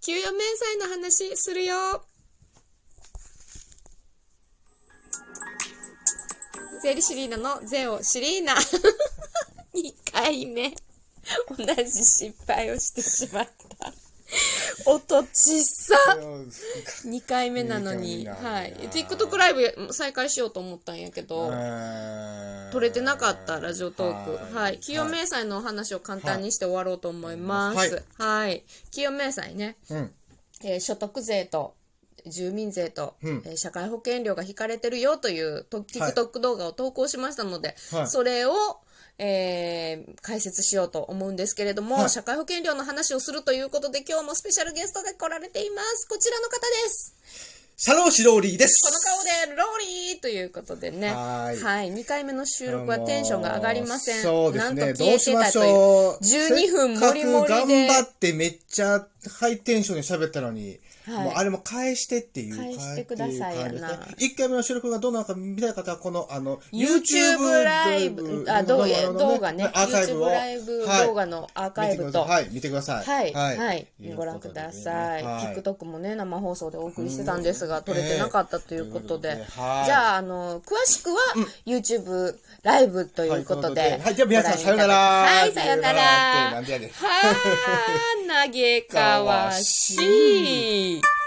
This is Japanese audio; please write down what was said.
給与明細の話するよ。ゼリシリーナのゼオシリーナ。2回目。同じ失敗をしてしまった。音ちっさ。2回目なのに。はい。TikTok ライブ再開しようと思ったんやけど、撮れてなかったラジオトーク。はい。清明細のお話を簡単にして終わろうと思います。はい。清明細ね、うん。えー所得税と住民税と、うんえー社会保険料が引かれてるよというと TikTok 動画を投稿しましたので、はいそれを、えー解説しようと思うんですけれども、はい社会保険料の話をするということで今日もスペシャルゲストが来られています。こちらの方です。シャローシローリーです。この顔でローリーということでね。ははいい。2回目の収録はテンションが上がりません。そうですね。なんと消えどうしてましたたという。ょう。12分もりもりで頑張ってめっちゃハイテンションで喋ったのに、はいもうあれも返してっていう。返してくださいやな1回目の収録がどうなのか見たい方は、この、あの、YouTube ライブ、あ、動画、の動画ね。アーカイブ YouTube を。ライブはい動画のアーカイブと。はい、見てください。はい、はい、いうご覧ください。はい TikTok もね、生放送でお送りしてたんですが、撮れてなかったということで。ということではいじゃあ、あの、詳しくは、YouTube ライブということで。はい、じゃあ皆さん、さよなら。はい、さよなら。はー、投げかわしい。